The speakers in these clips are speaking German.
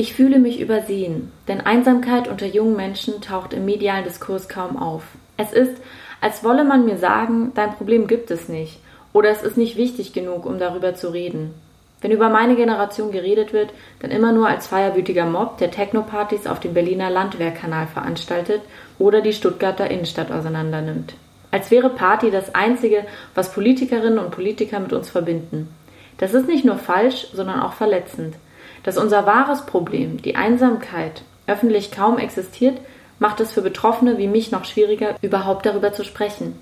Ich fühle mich übersehen, denn Einsamkeit unter jungen Menschen taucht im medialen Diskurs kaum auf. Es ist, als wolle man mir sagen, dein Problem gibt es nicht oder es ist nicht wichtig genug, um darüber zu reden. Wenn über meine Generation geredet wird, dann immer nur als feierwütiger Mob, der Technopartys auf dem Berliner Landwehrkanal veranstaltet oder die Stuttgarter Innenstadt auseinandernimmt. Als wäre Party das Einzige, was Politikerinnen und Politiker mit uns verbinden. Das ist nicht nur falsch, sondern auch verletzend. Dass unser wahres Problem, die Einsamkeit, öffentlich kaum existiert, macht es für Betroffene wie mich noch schwieriger, überhaupt darüber zu sprechen.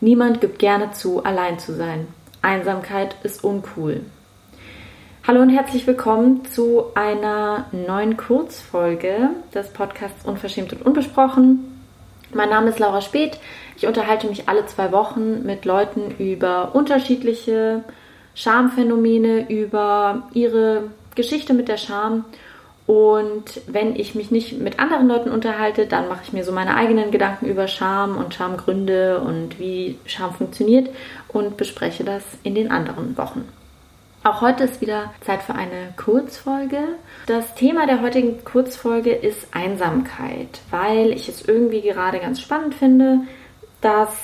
Niemand gibt gerne zu, allein zu sein. Einsamkeit ist uncool. Hallo und herzlich willkommen zu einer neuen Kurzfolge des Podcasts Unverschämt und Unbesprochen. Mein Name ist Laura Speth. Ich unterhalte mich alle zwei Wochen mit Leuten über unterschiedliche Schamphänomene, über ihre Geschichte mit der Scham. Und wenn ich mich nicht mit anderen Leuten unterhalte, dann mache ich mir so meine eigenen Gedanken über Scham und Schamgründe und wie Scham funktioniert und bespreche das in den anderen Wochen. Auch heute ist wieder Zeit für eine Kurzfolge. Das Thema der heutigen Kurzfolge ist Einsamkeit, weil ich es irgendwie gerade ganz spannend finde, dass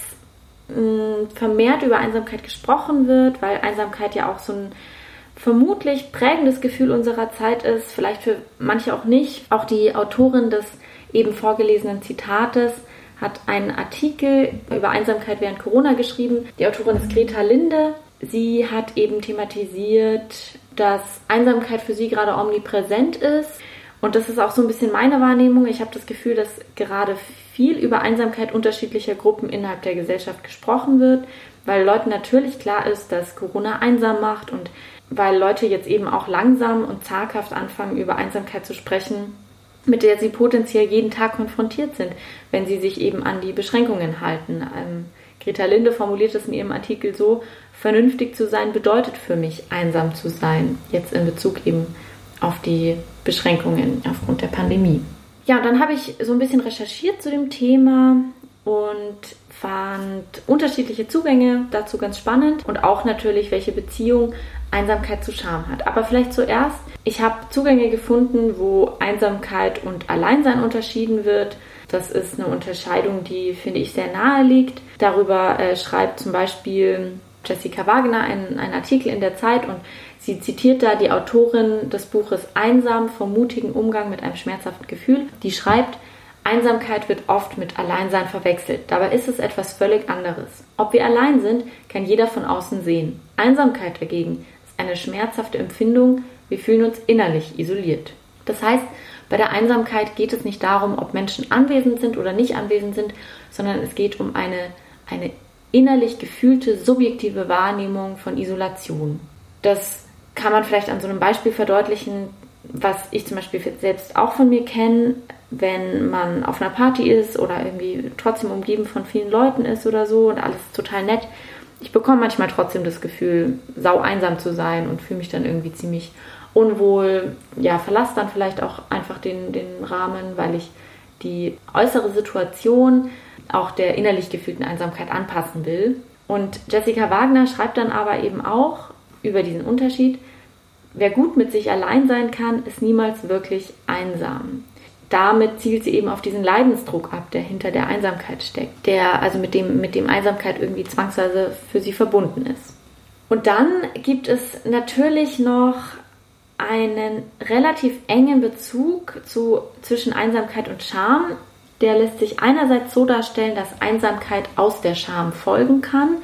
mh, mm, vermehrt über Einsamkeit gesprochen wird, weil Einsamkeit ja auch so ein vermutlich prägendes Gefühl unserer Zeit ist, vielleicht für manche auch nicht. Auch die Autorin des eben vorgelesenen Zitates hat einen Artikel über Einsamkeit während Corona geschrieben. Die Autorin ist Greta Linde Sie hat eben thematisiert, dass Einsamkeit für sie gerade omnipräsent ist. Und das ist auch so ein bisschen meine Wahrnehmung. Ich habe das Gefühl, dass gerade viel über Einsamkeit unterschiedlicher Gruppen innerhalb der Gesellschaft gesprochen wird, weil Leuten natürlich klar ist, dass Corona einsam macht und weil Leute jetzt eben auch langsam und zaghaft anfangen, über Einsamkeit zu sprechen, mit der sie potenziell jeden Tag konfrontiert sind, wenn sie sich eben an die Beschränkungen halten. Ähm, Greta Linde formuliert es in ihrem Artikel so, vernünftig zu sein bedeutet für mich, einsam zu sein, jetzt in Bezug eben auf die Beschränkungen aufgrund der Pandemie. Ja, und dann habe ich so ein bisschen recherchiert zu dem Thema und fand unterschiedliche Zugänge dazu ganz spannend und auch natürlich, welche Beziehung Einsamkeit zu Scham hat. Aber vielleicht zuerst, ich habe Zugänge gefunden, wo Einsamkeit und Alleinsein unterschieden wird. Das ist eine Unterscheidung, die, finde ich, sehr nahe liegt. Darüber äh, schreibt zum Beispiel Jessica Wagner einen, einen Artikel in der Zeit und sie zitiert da die Autorin des Buches Einsam vom mutigen Umgang mit einem schmerzhaften Gefühl. Die schreibt, Einsamkeit wird oft mit Alleinsein verwechselt. Dabei ist es etwas völlig anderes. Ob wir allein sind, kann jeder von außen sehen. Einsamkeit dagegen eine schmerzhafte Empfindung. Wir fühlen uns innerlich isoliert. Das heißt, bei der Einsamkeit geht es nicht darum, ob Menschen anwesend sind oder nicht anwesend sind, sondern es geht um eine, eine innerlich gefühlte subjektive Wahrnehmung von Isolation. Das kann man vielleicht an so einem Beispiel verdeutlichen, was ich zum Beispiel selbst auch von mir kenne, wenn man auf einer Party ist oder irgendwie trotzdem umgeben von vielen Leuten ist oder so und alles total nett. Ich bekomme manchmal trotzdem das Gefühl, sau einsam zu sein und fühle mich dann irgendwie ziemlich unwohl. Ja, verlasse dann vielleicht auch einfach den, den Rahmen, weil ich die äußere Situation auch der innerlich gefühlten Einsamkeit anpassen will. Und Jessica Wagner schreibt dann aber eben auch über diesen Unterschied, wer gut mit sich allein sein kann, ist niemals wirklich einsam. Damit zielt sie eben auf diesen Leidensdruck ab, der hinter der Einsamkeit steckt, der also mit dem, mit dem Einsamkeit irgendwie zwangsweise für sie verbunden ist. Und dann gibt es natürlich noch einen relativ engen Bezug zu, zwischen Einsamkeit und Scham, der lässt sich einerseits so darstellen, dass Einsamkeit aus der Scham folgen kann.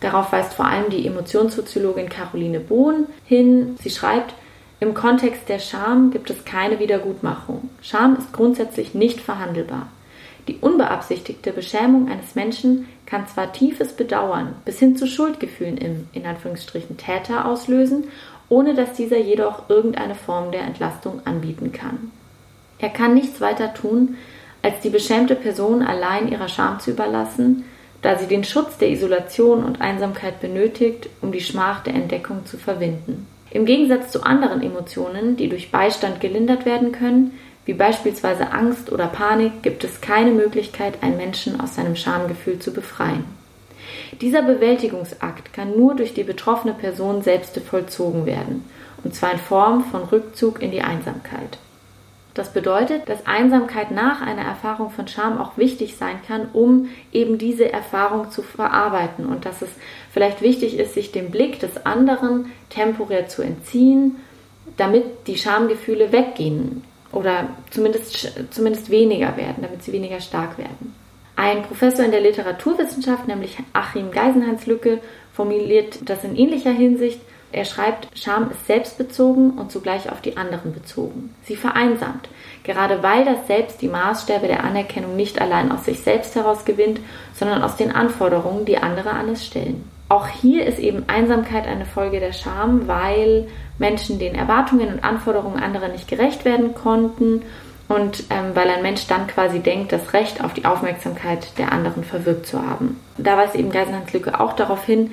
Darauf weist vor allem die Emotionssoziologin Caroline Bohn hin. Sie schreibt, im Kontext der Scham gibt es keine Wiedergutmachung. Scham ist grundsätzlich nicht verhandelbar. Die unbeabsichtigte Beschämung eines Menschen kann zwar tiefes Bedauern bis hin zu Schuldgefühlen im in Anführungsstrichen Täter auslösen, ohne dass dieser jedoch irgendeine Form der Entlastung anbieten kann. Er kann nichts weiter tun, als die beschämte Person allein ihrer Scham zu überlassen, da sie den Schutz der Isolation und Einsamkeit benötigt, um die Schmach der Entdeckung zu verwinden. Im Gegensatz zu anderen Emotionen, die durch Beistand gelindert werden können, wie beispielsweise Angst oder Panik, gibt es keine Möglichkeit, einen Menschen aus seinem Schamgefühl zu befreien. Dieser Bewältigungsakt kann nur durch die betroffene Person selbst vollzogen werden, und zwar in Form von Rückzug in die Einsamkeit. Das bedeutet, dass Einsamkeit nach einer Erfahrung von Scham auch wichtig sein kann, um eben diese Erfahrung zu verarbeiten und dass es vielleicht wichtig ist, sich dem Blick des anderen temporär zu entziehen, damit die Schamgefühle weggehen oder zumindest, zumindest weniger werden, damit sie weniger stark werden. Ein Professor in der Literaturwissenschaft, nämlich Achim Geisenhans-Lücke, formuliert das in ähnlicher Hinsicht er schreibt, Scham ist selbstbezogen und zugleich auf die anderen bezogen. Sie vereinsamt, gerade weil das Selbst die Maßstäbe der Anerkennung nicht allein aus sich selbst heraus gewinnt, sondern aus den Anforderungen, die andere an es stellen. Auch hier ist eben Einsamkeit eine Folge der Scham, weil Menschen den Erwartungen und Anforderungen anderer nicht gerecht werden konnten und ähm, weil ein Mensch dann quasi denkt, das Recht auf die Aufmerksamkeit der anderen verwirkt zu haben. Da weist eben Geisenhans Lücke auch darauf hin,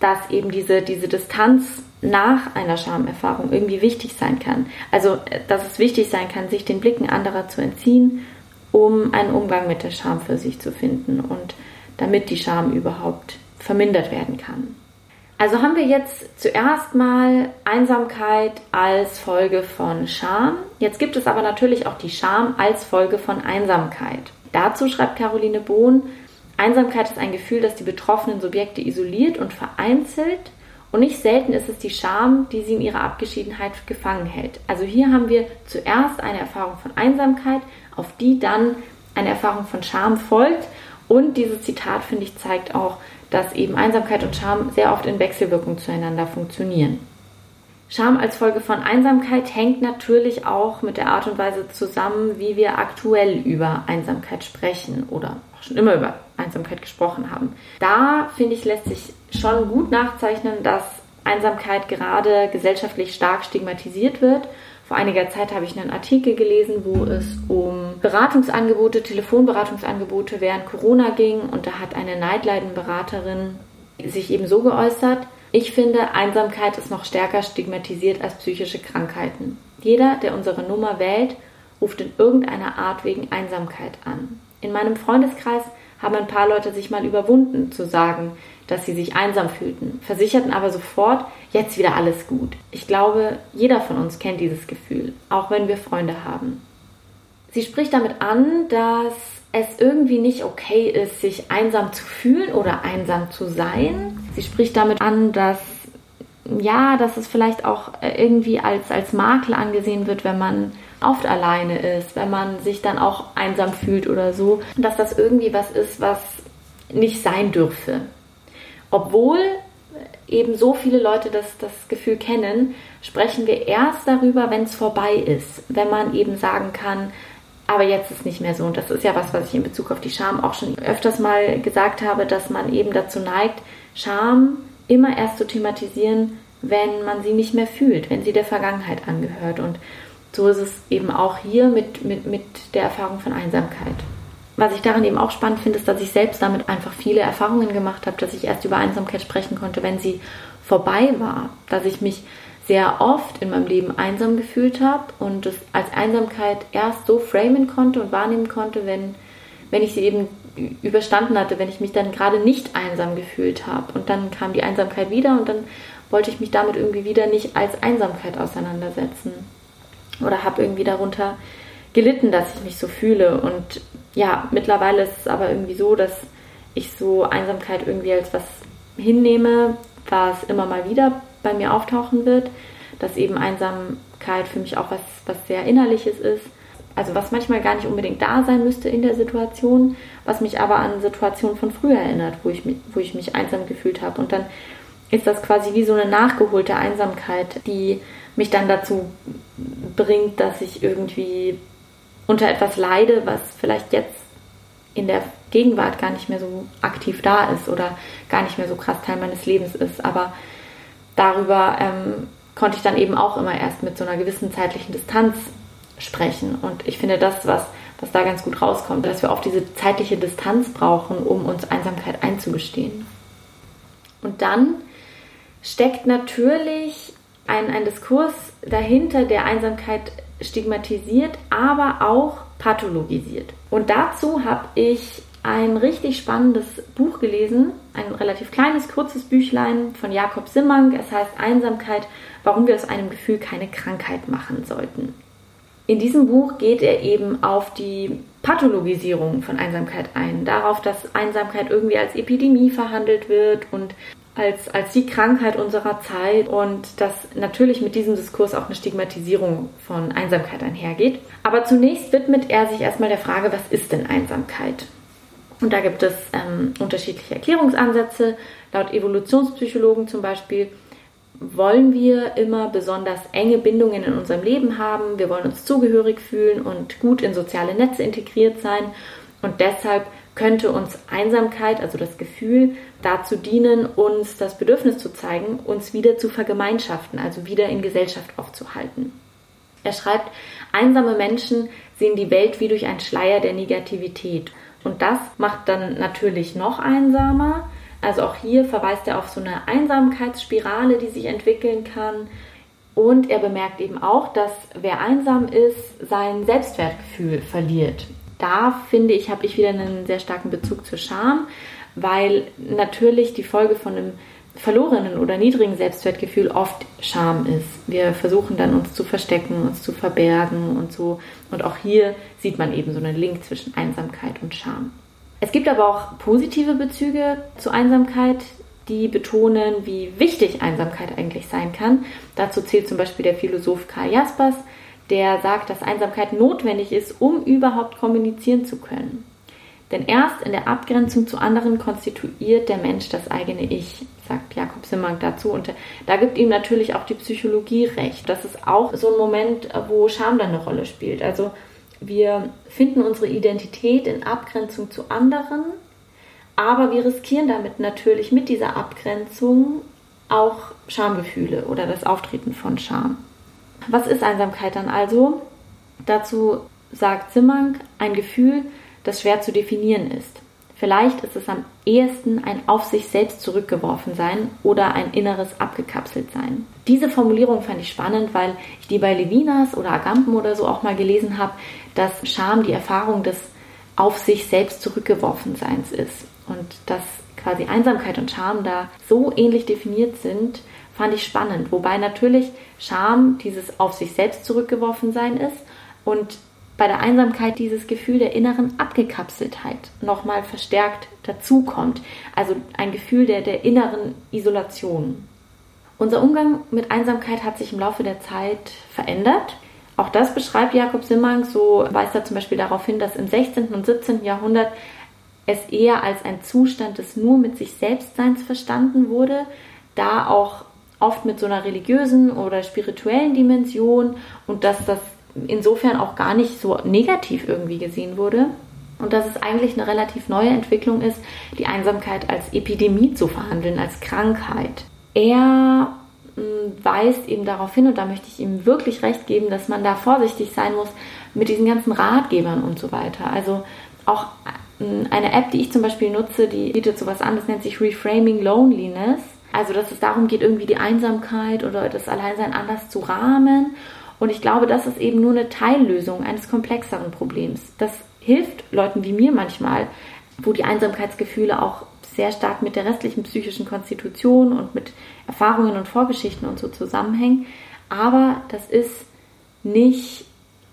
dass eben diese, diese Distanz nach einer Schamerfahrung irgendwie wichtig sein kann. Also, äh, dass es wichtig sein kann, sich den Blicken anderer zu entziehen, um einen Umgang mit der Scham für sich zu finden und damit die Scham überhaupt vermindert werden kann. Also haben wir jetzt zuerst mal Einsamkeit als Folge von Scham. Jetzt gibt es aber natürlich auch die Scham als Folge von Einsamkeit. Dazu schreibt Caroline Bohn, Einsamkeit ist ein Gefühl, das die betroffenen Subjekte isoliert und vereinzelt und nicht selten ist es die Scham, die sie in ihrer Abgeschiedenheit gefangen hält. Also hier haben wir zuerst eine Erfahrung von Einsamkeit, auf die dann eine Erfahrung von Scham folgt und dieses Zitat, finde ich, zeigt auch, dass eben Einsamkeit und Scham sehr oft in Wechselwirkung zueinander funktionieren. Scham als Folge von Einsamkeit hängt natürlich auch mit der Art und Weise zusammen, wie wir aktuell über Einsamkeit sprechen oder auch schon immer über Einsamkeit gesprochen haben. Da finde ich, lässt sich schon gut nachzeichnen, dass Einsamkeit gerade gesellschaftlich stark stigmatisiert wird. Vor einiger Zeit habe ich einen Artikel gelesen, wo es um Beratungsangebote, Telefonberatungsangebote während Corona ging und da hat eine Neidleidenberaterin sich eben so geäußert, ich finde, Einsamkeit ist noch stärker stigmatisiert als psychische Krankheiten. Jeder, der unsere Nummer wählt, ruft in irgendeiner Art wegen Einsamkeit an. In meinem Freundeskreis haben ein paar Leute sich mal überwunden zu sagen, dass sie sich einsam fühlten, versicherten aber sofort, jetzt wieder alles gut. Ich glaube, jeder von uns kennt dieses Gefühl, auch wenn wir Freunde haben. Sie spricht damit an, dass es irgendwie nicht okay ist, sich einsam zu fühlen oder einsam zu sein. Sie spricht damit an, dass ja, dass es vielleicht auch irgendwie als, als Makel angesehen wird, wenn man oft alleine ist, wenn man sich dann auch einsam fühlt oder so, dass das irgendwie was ist, was nicht sein dürfe. Obwohl eben so viele Leute das, das Gefühl kennen, sprechen wir erst darüber, wenn es vorbei ist, wenn man eben sagen kann, aber jetzt ist nicht mehr so. Und das ist ja was, was ich in Bezug auf die Scham auch schon öfters mal gesagt habe, dass man eben dazu neigt, Scham immer erst zu thematisieren, wenn man sie nicht mehr fühlt, wenn sie der Vergangenheit angehört. Und so ist es eben auch hier mit, mit, mit der Erfahrung von Einsamkeit. Was ich daran eben auch spannend finde, ist, dass ich selbst damit einfach viele Erfahrungen gemacht habe, dass ich erst über Einsamkeit sprechen konnte, wenn sie vorbei war. Dass ich mich sehr oft in meinem Leben einsam gefühlt habe und es als Einsamkeit erst so framen konnte und wahrnehmen konnte, wenn, wenn ich sie eben überstanden hatte, wenn ich mich dann gerade nicht einsam gefühlt habe. Und dann kam die Einsamkeit wieder und dann wollte ich mich damit irgendwie wieder nicht als Einsamkeit auseinandersetzen. Oder habe irgendwie darunter gelitten, dass ich mich so fühle. Und ja, mittlerweile ist es aber irgendwie so, dass ich so Einsamkeit irgendwie als was hinnehme, was immer mal wieder bei mir auftauchen wird, dass eben Einsamkeit für mich auch was, was sehr Innerliches ist also was manchmal gar nicht unbedingt da sein müsste in der Situation, was mich aber an Situationen von früher erinnert, wo ich mich, wo ich mich einsam gefühlt habe. Und dann ist das quasi wie so eine nachgeholte Einsamkeit, die mich dann dazu bringt, dass ich irgendwie unter etwas leide, was vielleicht jetzt in der Gegenwart gar nicht mehr so aktiv da ist oder gar nicht mehr so krass Teil meines Lebens ist. Aber darüber ähm, konnte ich dann eben auch immer erst mit so einer gewissen zeitlichen Distanz sprechen. Und ich finde das, was, was da ganz gut rauskommt, dass wir oft diese zeitliche Distanz brauchen, um uns Einsamkeit einzugestehen. Und dann steckt natürlich ein, ein Diskurs dahinter, der Einsamkeit stigmatisiert, aber auch pathologisiert. Und dazu habe ich ein richtig spannendes Buch gelesen, ein relativ kleines, kurzes Büchlein von Jakob Simmang. Es heißt Einsamkeit, warum wir aus einem Gefühl keine Krankheit machen sollten. In diesem Buch geht er eben auf die Pathologisierung von Einsamkeit ein, darauf, dass Einsamkeit irgendwie als Epidemie verhandelt wird und als, als die Krankheit unserer Zeit und dass natürlich mit diesem Diskurs auch eine Stigmatisierung von Einsamkeit einhergeht. Aber zunächst widmet er sich erstmal der Frage, was ist denn Einsamkeit? Und da gibt es ähm, unterschiedliche Erklärungsansätze. Laut Evolutionspsychologen zum Beispiel wollen wir immer besonders enge Bindungen in unserem Leben haben. Wir wollen uns zugehörig fühlen und gut in soziale Netze integriert sein. Und deshalb könnte uns Einsamkeit, also das Gefühl, dazu dienen, uns das Bedürfnis zu zeigen, uns wieder zu vergemeinschaften, also wieder in Gesellschaft aufzuhalten. Er schreibt, einsame Menschen sehen die Welt wie durch einen Schleier der Negativität. Und das macht dann natürlich noch einsamer. Also auch hier verweist er auf so eine Einsamkeitsspirale, die sich entwickeln kann. Und er bemerkt eben auch, dass wer einsam ist, sein Selbstwertgefühl verliert da finde ich, habe ich wieder einen sehr starken Bezug zur Scham, weil natürlich die Folge von einem verlorenen oder niedrigen Selbstwertgefühl oft Scham ist. Wir versuchen dann uns zu verstecken, uns zu verbergen und so. Und auch hier sieht man eben so einen Link zwischen Einsamkeit und Scham. Es gibt aber auch positive Bezüge zu Einsamkeit, die betonen, wie wichtig Einsamkeit eigentlich sein kann. Dazu zählt zum Beispiel der Philosoph Karl Jaspers, der sagt, dass Einsamkeit notwendig ist, um überhaupt kommunizieren zu können. Denn erst in der Abgrenzung zu anderen konstituiert der Mensch das eigene Ich, sagt Jakob Simmank dazu. Und da gibt ihm natürlich auch die Psychologie recht. Das ist auch so ein Moment, wo Scham dann eine Rolle spielt. Also wir finden unsere Identität in Abgrenzung zu anderen, aber wir riskieren damit natürlich mit dieser Abgrenzung auch Schamgefühle oder das Auftreten von Scham. Was ist Einsamkeit dann also? Dazu sagt Zimmermann ein Gefühl, das schwer zu definieren ist. Vielleicht ist es am ehesten ein auf sich selbst zurückgeworfen sein oder ein inneres abgekapselt sein. Diese Formulierung fand ich spannend, weil ich die bei Levinas oder Agamben oder so auch mal gelesen habe, dass Scham die Erfahrung des auf sich selbst zurückgeworfen Seins ist und dass quasi Einsamkeit und Scham da so ähnlich definiert sind, fand ich spannend. Wobei natürlich Scham dieses auf sich selbst zurückgeworfen sein ist und bei der Einsamkeit dieses Gefühl der inneren Abgekapseltheit nochmal verstärkt dazukommt. Also ein Gefühl der, der inneren Isolation. Unser Umgang mit Einsamkeit hat sich im Laufe der Zeit verändert. Auch das beschreibt Jakob Simmang, so weist er zum Beispiel darauf hin, dass im 16. und 17. Jahrhundert es eher als ein Zustand des nur mit sich Selbstseins verstanden wurde, da auch oft mit so einer religiösen oder spirituellen Dimension und dass das insofern auch gar nicht so negativ irgendwie gesehen wurde. Und dass es eigentlich eine relativ neue Entwicklung ist, die Einsamkeit als Epidemie zu verhandeln, als Krankheit. Er mm, weist eben darauf hin, und da möchte ich ihm wirklich recht geben, dass man da vorsichtig sein muss mit diesen ganzen Ratgebern und so weiter. Also auch mm, eine App, die ich zum Beispiel nutze, die bietet sowas an, das nennt sich Reframing Loneliness. Also, dass es darum geht, irgendwie die Einsamkeit oder das Alleinsein anders zu rahmen. Und ich glaube, das ist eben nur eine Teillösung eines komplexeren Problems. Das hilft Leuten wie mir manchmal, wo die Einsamkeitsgefühle auch sehr stark mit der restlichen psychischen Konstitution und mit Erfahrungen und Vorgeschichten und so zusammenhängen. Aber das ist nicht,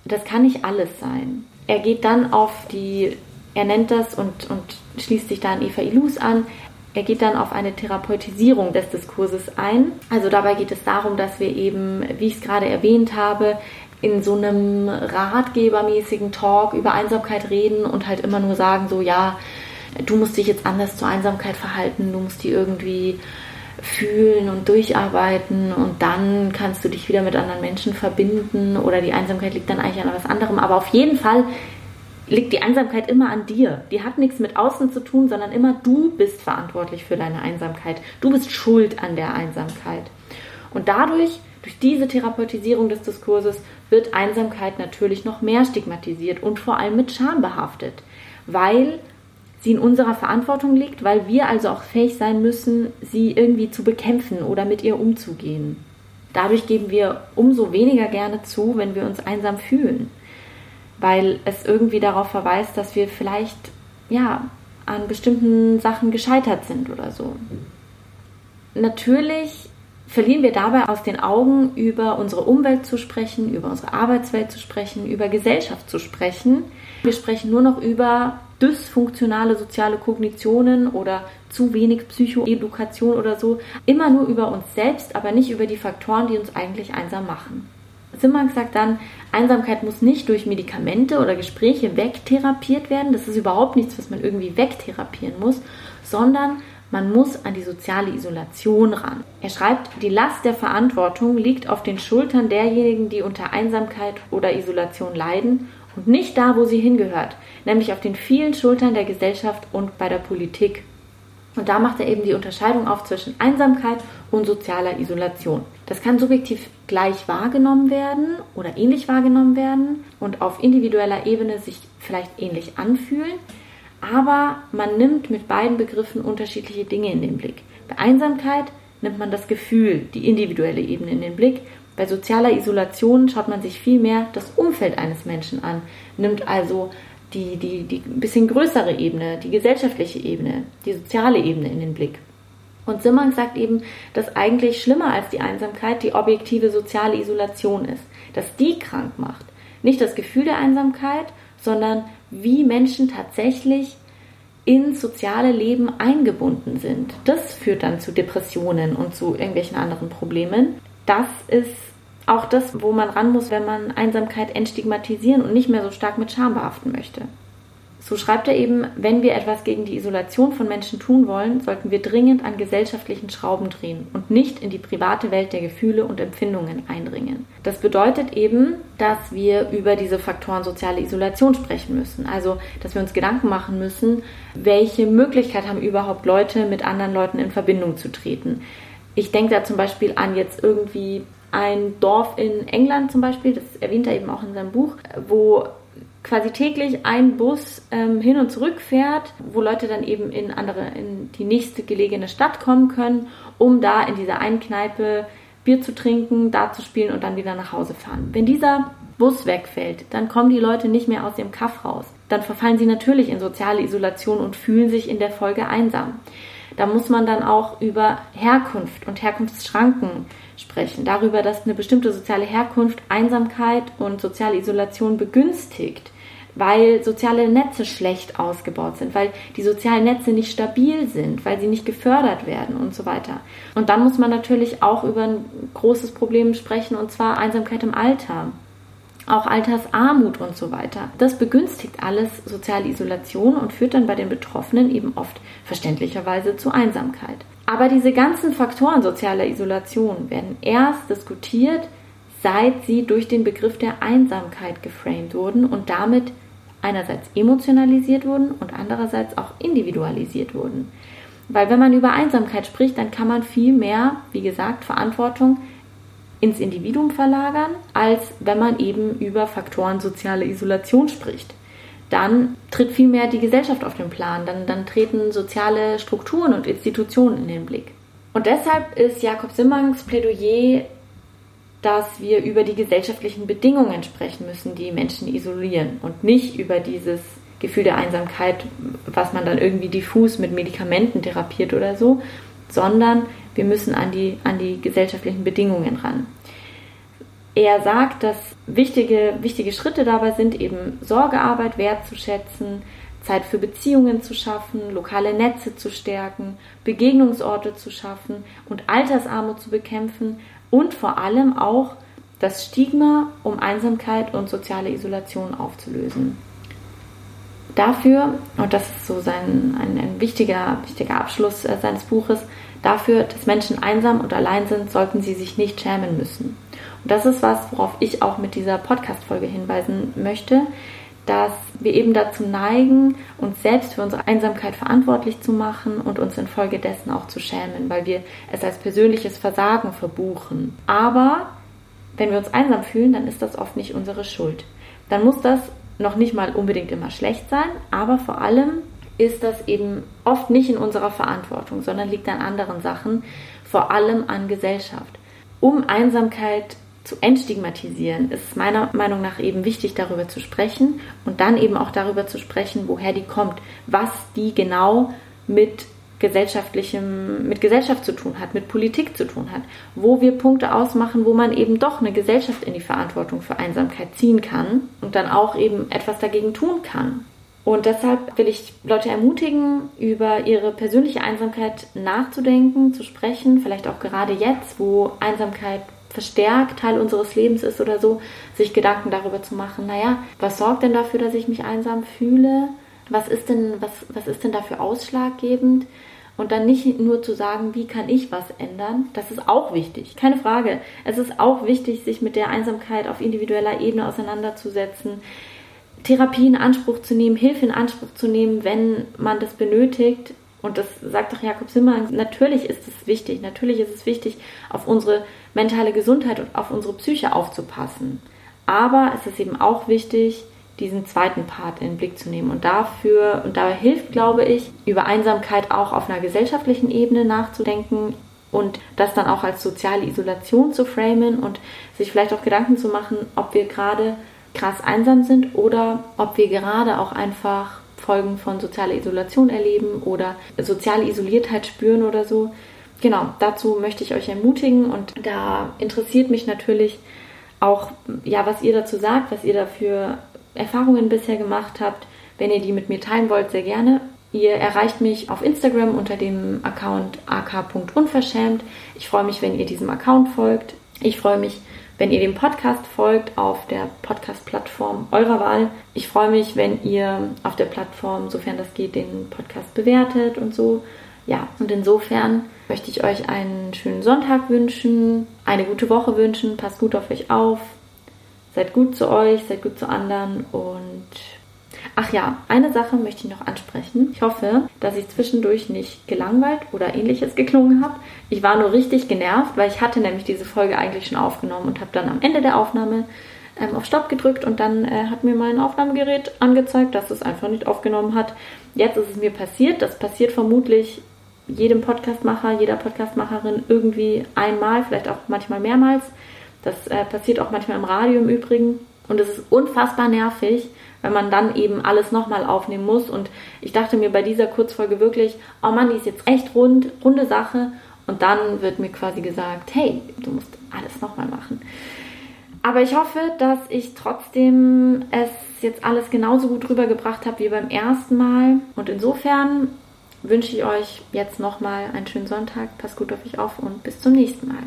das kann nicht alles sein. Er geht dann auf die, er nennt das und, und schließt sich da an Eva Ilus an, er geht dann auf eine Therapeutisierung des Diskurses ein. Also dabei geht es darum, dass wir eben, wie ich es gerade erwähnt habe, in so einem ratgebermäßigen Talk über Einsamkeit reden und halt immer nur sagen, so ja, du musst dich jetzt anders zur Einsamkeit verhalten, du musst die irgendwie fühlen und durcharbeiten und dann kannst du dich wieder mit anderen Menschen verbinden oder die Einsamkeit liegt dann eigentlich an was anderem. Aber auf jeden Fall liegt die Einsamkeit immer an dir. Die hat nichts mit außen zu tun, sondern immer du bist verantwortlich für deine Einsamkeit. Du bist schuld an der Einsamkeit. Und dadurch, durch diese Therapeutisierung des Diskurses, wird Einsamkeit natürlich noch mehr stigmatisiert und vor allem mit Scham behaftet, weil sie in unserer Verantwortung liegt, weil wir also auch fähig sein müssen, sie irgendwie zu bekämpfen oder mit ihr umzugehen. Dadurch geben wir umso weniger gerne zu, wenn wir uns einsam fühlen weil es irgendwie darauf verweist, dass wir vielleicht ja an bestimmten Sachen gescheitert sind oder so. Natürlich verlieren wir dabei aus den Augen, über unsere Umwelt zu sprechen, über unsere Arbeitswelt zu sprechen, über Gesellschaft zu sprechen. Wir sprechen nur noch über dysfunktionale soziale Kognitionen oder zu wenig Psychoedukation oder so. Immer nur über uns selbst, aber nicht über die Faktoren, die uns eigentlich einsam machen. Simmank sagt dann, Einsamkeit muss nicht durch Medikamente oder Gespräche wegtherapiert werden. Das ist überhaupt nichts, was man irgendwie wegtherapieren muss, sondern man muss an die soziale Isolation ran. Er schreibt, die Last der Verantwortung liegt auf den Schultern derjenigen, die unter Einsamkeit oder Isolation leiden und nicht da, wo sie hingehört, nämlich auf den vielen Schultern der Gesellschaft und bei der Politik. Und da macht er eben die Unterscheidung auf zwischen Einsamkeit und sozialer Isolation. Das kann subjektiv gleich wahrgenommen werden oder ähnlich wahrgenommen werden und auf individueller Ebene sich vielleicht ähnlich anfühlen aber man nimmt mit beiden Begriffen unterschiedliche Dinge in den Blick. Bei Einsamkeit nimmt man das Gefühl, die individuelle Ebene in den Blick. Bei sozialer Isolation schaut man sich vielmehr das Umfeld eines Menschen an, nimmt also die, die, die bisschen größere Ebene, die gesellschaftliche Ebene, die soziale Ebene in den Blick. Und Simmank sagt eben, dass eigentlich schlimmer als die Einsamkeit die objektive soziale Isolation ist, dass die krank macht. Nicht das Gefühl der Einsamkeit, sondern wie Menschen tatsächlich ins soziale Leben eingebunden sind. Das führt dann zu Depressionen und zu irgendwelchen anderen Problemen. Das ist auch das, wo man ran muss, wenn man Einsamkeit entstigmatisieren und nicht mehr so stark mit Scham behaften möchte. So schreibt er eben, wenn wir etwas gegen die Isolation von Menschen tun wollen, sollten wir dringend an gesellschaftlichen Schrauben drehen und nicht in die private Welt der Gefühle und Empfindungen eindringen. Das bedeutet eben, dass wir über diese Faktoren soziale Isolation sprechen müssen. Also, dass wir uns Gedanken machen müssen, welche Möglichkeit haben überhaupt Leute, mit anderen Leuten in Verbindung zu treten. Ich denke da zum Beispiel an jetzt irgendwie ein Dorf in England zum Beispiel, das erwähnt er eben auch in seinem Buch, wo quasi täglich ein Bus ähm, hin und zurück fährt, wo Leute dann eben in andere, in die nächste gelegene Stadt kommen können, um da in dieser einen Kneipe Bier zu trinken, da zu spielen und dann wieder nach Hause fahren. Wenn dieser Bus wegfällt, dann kommen die Leute nicht mehr aus dem Kaff raus. Dann verfallen sie natürlich in soziale Isolation und fühlen sich in der Folge einsam. Da muss man dann auch über Herkunft und Herkunftsschranken sprechen, darüber, dass eine bestimmte soziale Herkunft Einsamkeit und soziale Isolation begünstigt, weil soziale Netze schlecht ausgebaut sind, weil die sozialen Netze nicht stabil sind, weil sie nicht gefördert werden und so weiter. Und dann muss man natürlich auch über ein großes Problem sprechen, und zwar Einsamkeit im Alter auch Altersarmut und so weiter. Das begünstigt alles soziale Isolation und führt dann bei den Betroffenen eben oft verständlicherweise zu Einsamkeit. Aber diese ganzen Faktoren sozialer Isolation werden erst diskutiert, seit sie durch den Begriff der Einsamkeit geframed wurden und damit einerseits emotionalisiert wurden und andererseits auch individualisiert wurden. Weil wenn man über Einsamkeit spricht, dann kann man viel mehr, wie gesagt, Verantwortung ins Individuum verlagern, als wenn man eben über Faktoren soziale Isolation spricht. Dann tritt vielmehr die Gesellschaft auf den Plan, dann, dann treten soziale Strukturen und Institutionen in den Blick. Und deshalb ist Jakob Simmangs Plädoyer, dass wir über die gesellschaftlichen Bedingungen sprechen müssen, die Menschen isolieren und nicht über dieses Gefühl der Einsamkeit, was man dann irgendwie diffus mit Medikamenten therapiert oder so, sondern wir müssen an die, an die gesellschaftlichen Bedingungen ran. Er sagt, dass wichtige, wichtige Schritte dabei sind, eben Sorgearbeit wertzuschätzen, Zeit für Beziehungen zu schaffen, lokale Netze zu stärken, Begegnungsorte zu schaffen und Altersarmut zu bekämpfen und vor allem auch das Stigma um Einsamkeit und soziale Isolation aufzulösen. Dafür, und das ist so sein, ein, ein wichtiger, wichtiger Abschluss äh, seines Buches, Dafür, dass Menschen einsam und allein sind, sollten sie sich nicht schämen müssen. Und das ist was, worauf ich auch mit dieser Podcast-Folge hinweisen möchte, dass wir eben dazu neigen, uns selbst für unsere Einsamkeit verantwortlich zu machen und uns infolgedessen auch zu schämen, weil wir es als persönliches Versagen verbuchen. Aber wenn wir uns einsam fühlen, dann ist das oft nicht unsere Schuld. Dann muss das noch nicht mal unbedingt immer schlecht sein, aber vor allem ist das eben oft nicht in unserer Verantwortung, sondern liegt an anderen Sachen, vor allem an Gesellschaft. Um Einsamkeit zu entstigmatisieren, ist es meiner Meinung nach eben wichtig, darüber zu sprechen und dann eben auch darüber zu sprechen, woher die kommt, was die genau mit gesellschaftlichem, mit Gesellschaft zu tun hat, mit Politik zu tun hat, wo wir Punkte ausmachen, wo man eben doch eine Gesellschaft in die Verantwortung für Einsamkeit ziehen kann und dann auch eben etwas dagegen tun kann. Und deshalb will ich Leute ermutigen, über ihre persönliche Einsamkeit nachzudenken, zu sprechen, vielleicht auch gerade jetzt, wo Einsamkeit verstärkt Teil unseres Lebens ist oder so, sich Gedanken darüber zu machen, naja, was sorgt denn dafür, dass ich mich einsam fühle? Was ist denn, was, was ist denn dafür ausschlaggebend? Und dann nicht nur zu sagen, wie kann ich was ändern, das ist auch wichtig, keine Frage. Es ist auch wichtig, sich mit der Einsamkeit auf individueller Ebene auseinanderzusetzen, Therapie in Anspruch zu nehmen, Hilfe in Anspruch zu nehmen, wenn man das benötigt. Und das sagt doch Jakob Simmer, natürlich ist es wichtig, natürlich ist es wichtig, auf unsere mentale Gesundheit und auf unsere Psyche aufzupassen. Aber es ist eben auch wichtig, diesen zweiten Part in den Blick zu nehmen. Und dafür, und dabei hilft, glaube ich, über Einsamkeit auch auf einer gesellschaftlichen Ebene nachzudenken und das dann auch als soziale Isolation zu framen und sich vielleicht auch Gedanken zu machen, ob wir gerade krass einsam sind oder ob wir gerade auch einfach Folgen von sozialer Isolation erleben oder soziale Isoliertheit spüren oder so. Genau, dazu möchte ich euch ermutigen und da interessiert mich natürlich auch, ja, was ihr dazu sagt, was ihr dafür Erfahrungen bisher gemacht habt. Wenn ihr die mit mir teilen wollt, sehr gerne. Ihr erreicht mich auf Instagram unter dem Account ak.unverschämt. Ich freue mich, wenn ihr diesem Account folgt. Ich freue mich, wenn ihr dem Podcast folgt auf der Podcast-Plattform eurer Wahl. Ich freue mich, wenn ihr auf der Plattform, sofern das geht, den Podcast bewertet und so. Ja, und insofern möchte ich euch einen schönen Sonntag wünschen, eine gute Woche wünschen, passt gut auf euch auf, seid gut zu euch, seid gut zu anderen und Ach ja, eine Sache möchte ich noch ansprechen. Ich hoffe, dass ich zwischendurch nicht gelangweilt oder ähnliches geklungen habe. Ich war nur richtig genervt, weil ich hatte nämlich diese Folge eigentlich schon aufgenommen und habe dann am Ende der Aufnahme ähm, auf Stopp gedrückt und dann äh, hat mir mein Aufnahmegerät angezeigt, dass es einfach nicht aufgenommen hat. Jetzt ist es mir passiert. Das passiert vermutlich jedem Podcastmacher, jeder Podcastmacherin irgendwie einmal, vielleicht auch manchmal mehrmals. Das äh, passiert auch manchmal im Radio im Übrigen. Und es ist unfassbar nervig, wenn man dann eben alles nochmal aufnehmen muss. Und ich dachte mir bei dieser Kurzfolge wirklich, oh Mann, die ist jetzt echt rund, runde Sache. Und dann wird mir quasi gesagt, hey, du musst alles nochmal machen. Aber ich hoffe, dass ich trotzdem es jetzt alles genauso gut rübergebracht habe wie beim ersten Mal. Und insofern wünsche ich euch jetzt nochmal einen schönen Sonntag. Passt gut auf euch auf und bis zum nächsten Mal.